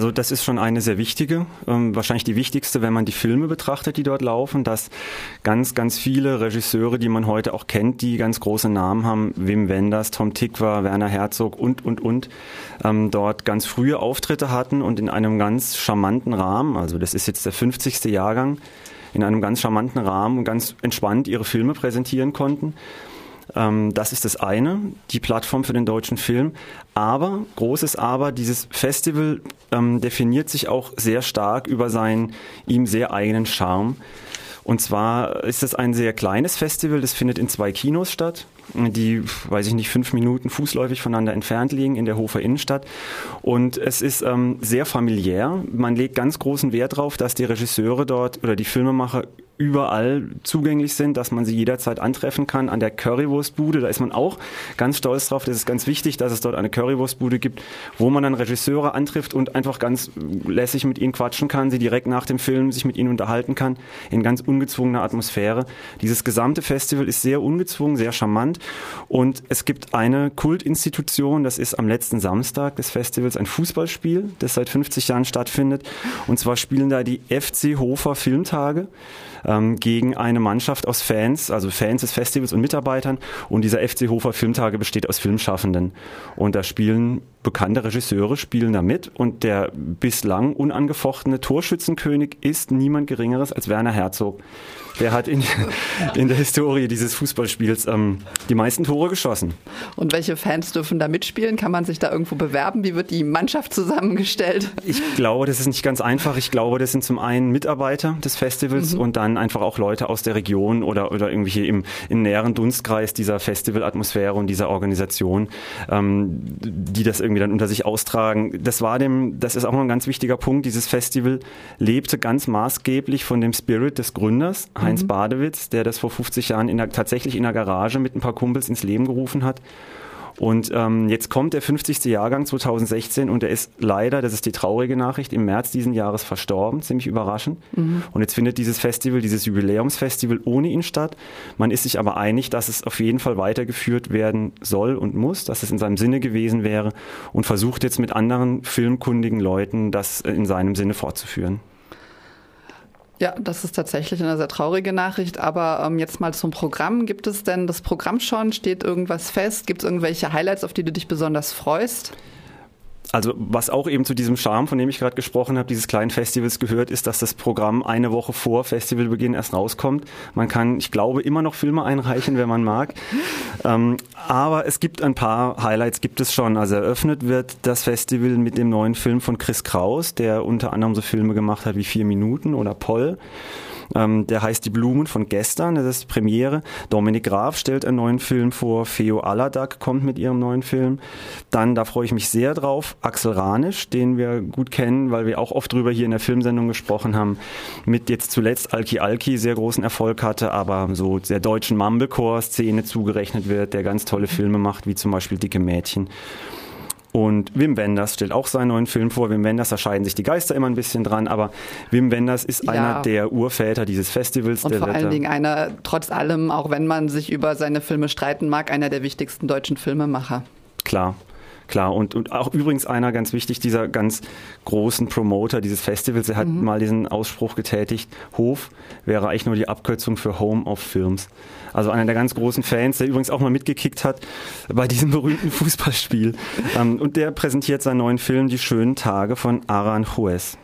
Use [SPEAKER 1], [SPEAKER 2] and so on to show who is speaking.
[SPEAKER 1] Also das ist schon eine sehr wichtige, ähm, wahrscheinlich die wichtigste, wenn man die Filme betrachtet, die dort laufen, dass ganz, ganz viele Regisseure, die man heute auch kennt, die ganz große Namen haben, Wim Wenders, Tom Tikva, Werner Herzog und, und, und, ähm, dort ganz frühe Auftritte hatten und in einem ganz charmanten Rahmen, also das ist jetzt der 50. Jahrgang, in einem ganz charmanten Rahmen und ganz entspannt ihre Filme präsentieren konnten. Ähm, das ist das eine, die Plattform für den deutschen Film. Aber, großes Aber, dieses Festival ähm, definiert sich auch sehr stark über seinen ihm sehr eigenen Charme. Und zwar ist es ein sehr kleines Festival, das findet in zwei Kinos statt, die, weiß ich nicht, fünf Minuten fußläufig voneinander entfernt liegen in der Hofer Innenstadt. Und es ist ähm, sehr familiär. Man legt ganz großen Wert darauf, dass die Regisseure dort oder die Filmemacher überall zugänglich sind, dass man sie jederzeit antreffen kann. An der Currywurstbude, da ist man auch ganz stolz drauf. Das ist ganz wichtig, dass es dort eine Currywurstbude gibt, wo man dann Regisseure antrifft und einfach ganz lässig mit ihnen quatschen kann, sie direkt nach dem Film sich mit ihnen unterhalten kann, in ganz ungezwungener Atmosphäre. Dieses gesamte Festival ist sehr ungezwungen, sehr charmant und es gibt eine Kultinstitution, das ist am letzten Samstag des Festivals ein Fußballspiel, das seit 50 Jahren stattfindet. Und zwar spielen da die FC Hofer Filmtage ähm, gegen eine Mannschaft aus Fans, also Fans des Festivals und Mitarbeitern. Und dieser FC Hofer Filmtage besteht aus Filmschaffenden. Und da spielen bekannte Regisseure spielen da mit und der bislang unangefochtene Torschützenkönig ist niemand Geringeres als Werner Herzog. Der hat in, in der Historie dieses Fußballspiels ähm, die meisten Tore geschossen.
[SPEAKER 2] Und welche Fans dürfen da mitspielen? Kann man sich da irgendwo bewerben? Wie wird die Mannschaft zusammengestellt?
[SPEAKER 1] Ich glaube, das ist nicht ganz einfach. Ich glaube, das sind zum einen Mitarbeiter des Festivals mhm. und dann einfach auch Leute aus der Region oder, oder irgendwie im, im näheren Dunstkreis dieser Festivalatmosphäre und dieser Organisation, ähm, die das irgendwie dann unter sich austragen. Das war dem, das ist auch noch ein ganz wichtiger Punkt. Dieses Festival lebte ganz maßgeblich von dem Spirit des Gründers, Heinz mhm. Badewitz, der das vor 50 Jahren in der, tatsächlich in der Garage mit ein paar Kumpels ins Leben gerufen hat. Und ähm, jetzt kommt der 50. Jahrgang 2016 und er ist leider, das ist die traurige Nachricht, im März diesen Jahres verstorben, ziemlich überraschend. Mhm. Und jetzt findet dieses Festival, dieses Jubiläumsfestival ohne ihn statt. Man ist sich aber einig, dass es auf jeden Fall weitergeführt werden soll und muss, dass es in seinem Sinne gewesen wäre und versucht jetzt mit anderen filmkundigen Leuten das in seinem Sinne fortzuführen.
[SPEAKER 2] Ja, das ist tatsächlich eine sehr traurige Nachricht. Aber ähm, jetzt mal zum Programm. Gibt es denn das Programm schon? Steht irgendwas fest? Gibt es irgendwelche Highlights, auf die du dich besonders freust?
[SPEAKER 1] Also was auch eben zu diesem Charme, von dem ich gerade gesprochen habe, dieses kleinen Festivals gehört, ist, dass das Programm eine Woche vor Festivalbeginn erst rauskommt. Man kann, ich glaube, immer noch Filme einreichen, wenn man mag. Ähm, aber es gibt ein paar Highlights, gibt es schon. Also eröffnet wird das Festival mit dem neuen Film von Chris Kraus, der unter anderem so Filme gemacht hat wie Vier Minuten oder Poll. Ähm, der heißt Die Blumen von gestern, das ist Premiere. Dominik Graf stellt einen neuen Film vor. Feo Aladak kommt mit ihrem neuen Film. Dann, da freue ich mich sehr drauf, Axel Ranisch, den wir gut kennen, weil wir auch oft drüber hier in der Filmsendung gesprochen haben, mit jetzt zuletzt Alki Alki sehr großen Erfolg hatte, aber so der deutschen Mumblecore-Szene zugerechnet wird, der ganz tolle Filme macht, wie zum Beispiel Dicke Mädchen. Und Wim Wenders stellt auch seinen neuen Film vor. Wim Wenders, da scheiden sich die Geister immer ein bisschen dran, aber Wim Wenders ist ja. einer der Urväter dieses Festivals.
[SPEAKER 2] Und vor allen Dingen einer, trotz allem, auch wenn man sich über seine Filme streiten mag, einer der wichtigsten deutschen Filmemacher.
[SPEAKER 1] Klar, klar. Und, und auch übrigens einer ganz wichtig, dieser ganz großen Promoter dieses Festivals, er hat mhm. mal diesen Ausspruch getätigt, Hof wäre eigentlich nur die Abkürzung für Home of Films. Also einer der ganz großen Fans, der übrigens auch mal mitgekickt hat bei diesem berühmten Fußballspiel. Ähm, und der präsentiert seinen neuen Film Die schönen Tage von Aran Juez.